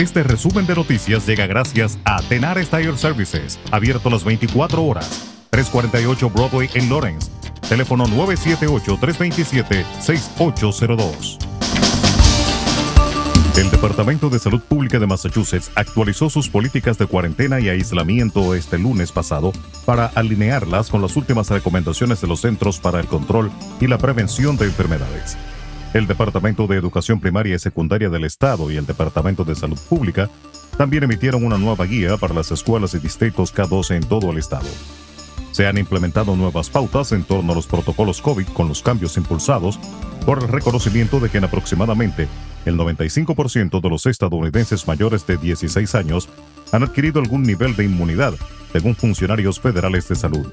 Este resumen de noticias llega gracias a Tenar Tire Services, abierto las 24 horas. 348 Broadway en Lawrence. Teléfono 978-327-6802. El Departamento de Salud Pública de Massachusetts actualizó sus políticas de cuarentena y aislamiento este lunes pasado para alinearlas con las últimas recomendaciones de los Centros para el Control y la Prevención de Enfermedades. El Departamento de Educación Primaria y Secundaria del Estado y el Departamento de Salud Pública también emitieron una nueva guía para las escuelas y distritos K12 en todo el estado. Se han implementado nuevas pautas en torno a los protocolos COVID con los cambios impulsados por el reconocimiento de que en aproximadamente el 95% de los estadounidenses mayores de 16 años han adquirido algún nivel de inmunidad, según funcionarios federales de salud.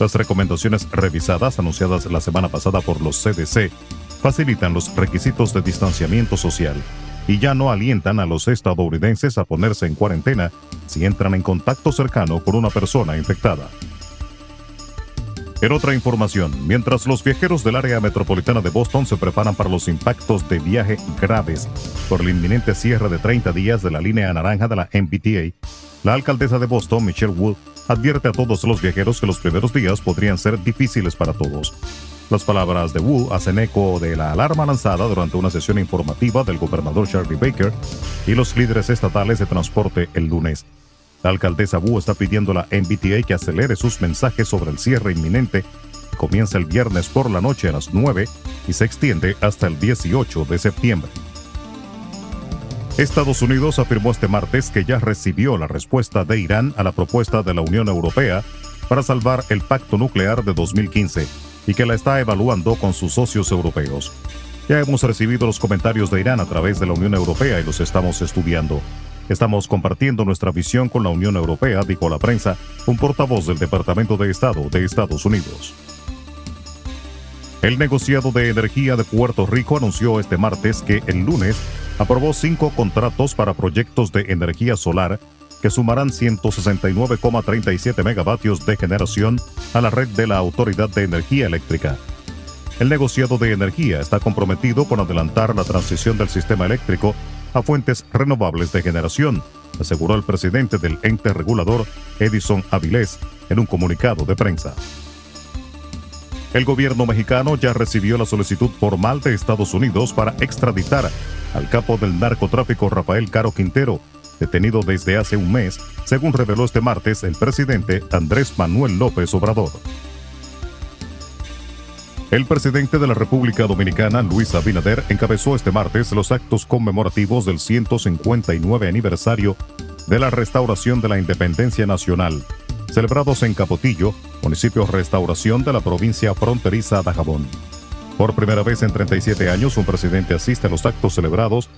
Las recomendaciones revisadas anunciadas la semana pasada por los CDC facilitan los requisitos de distanciamiento social y ya no alientan a los estadounidenses a ponerse en cuarentena si entran en contacto cercano con una persona infectada. En otra información, mientras los viajeros del área metropolitana de Boston se preparan para los impactos de viaje graves por el inminente cierre de 30 días de la línea naranja de la MBTA, la alcaldesa de Boston, Michelle Wood, advierte a todos los viajeros que los primeros días podrían ser difíciles para todos. Las palabras de Wu hacen eco de la alarma lanzada durante una sesión informativa del gobernador Charlie Baker y los líderes estatales de transporte el lunes. La alcaldesa Wu está pidiendo a la MBTA que acelere sus mensajes sobre el cierre inminente comienza el viernes por la noche a las 9 y se extiende hasta el 18 de septiembre. Estados Unidos afirmó este martes que ya recibió la respuesta de Irán a la propuesta de la Unión Europea para salvar el pacto nuclear de 2015 y que la está evaluando con sus socios europeos. Ya hemos recibido los comentarios de Irán a través de la Unión Europea y los estamos estudiando. Estamos compartiendo nuestra visión con la Unión Europea, dijo la prensa, un portavoz del Departamento de Estado de Estados Unidos. El negociado de energía de Puerto Rico anunció este martes que el lunes aprobó cinco contratos para proyectos de energía solar que sumarán 169,37 megavatios de generación a la red de la Autoridad de Energía Eléctrica. El negociado de energía está comprometido con adelantar la transición del sistema eléctrico a fuentes renovables de generación, aseguró el presidente del ente regulador, Edison Avilés, en un comunicado de prensa. El gobierno mexicano ya recibió la solicitud formal de Estados Unidos para extraditar al capo del narcotráfico Rafael Caro Quintero, detenido desde hace un mes, según reveló este martes el presidente Andrés Manuel López Obrador. El presidente de la República Dominicana, Luis Abinader, encabezó este martes los actos conmemorativos del 159 aniversario de la restauración de la independencia nacional, celebrados en Capotillo, municipio restauración de la provincia fronteriza de Jabón. Por primera vez en 37 años, un presidente asiste a los actos celebrados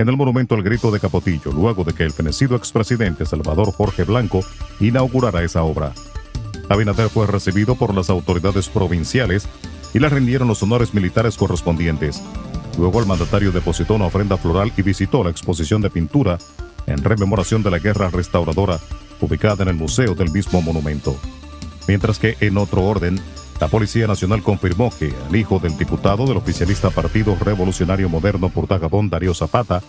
en el monumento al grito de Capotillo, luego de que el fenecido expresidente Salvador Jorge Blanco inaugurara esa obra. Abinader fue recibido por las autoridades provinciales y le rindieron los honores militares correspondientes. Luego el mandatario depositó una ofrenda floral y visitó la exposición de pintura en rememoración de la guerra restauradora ubicada en el museo del mismo monumento. Mientras que en otro orden, la Policía Nacional confirmó que el hijo del diputado del oficialista Partido Revolucionario Moderno por Tagabón, Darío Zapata,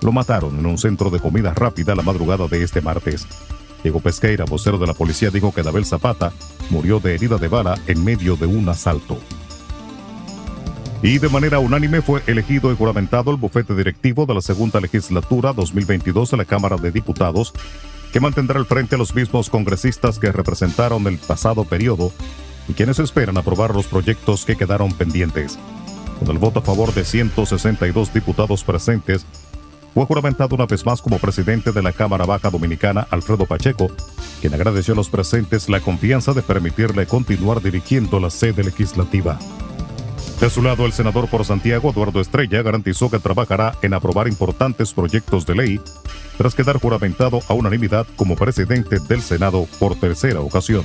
lo mataron en un centro de comida rápida la madrugada de este martes. Diego Pesqueira, vocero de la policía, dijo que Dabel Zapata murió de herida de bala en medio de un asalto. Y de manera unánime fue elegido y juramentado el bufete directivo de la segunda legislatura 2022 de la Cámara de Diputados, que mantendrá al frente a los mismos congresistas que representaron el pasado periodo y quienes esperan aprobar los proyectos que quedaron pendientes. Con el voto a favor de 162 diputados presentes, fue juramentado una vez más como presidente de la Cámara Baja Dominicana Alfredo Pacheco, quien agradeció a los presentes la confianza de permitirle continuar dirigiendo la sede legislativa. De su lado, el senador por Santiago, Eduardo Estrella, garantizó que trabajará en aprobar importantes proyectos de ley tras quedar juramentado a unanimidad como presidente del Senado por tercera ocasión.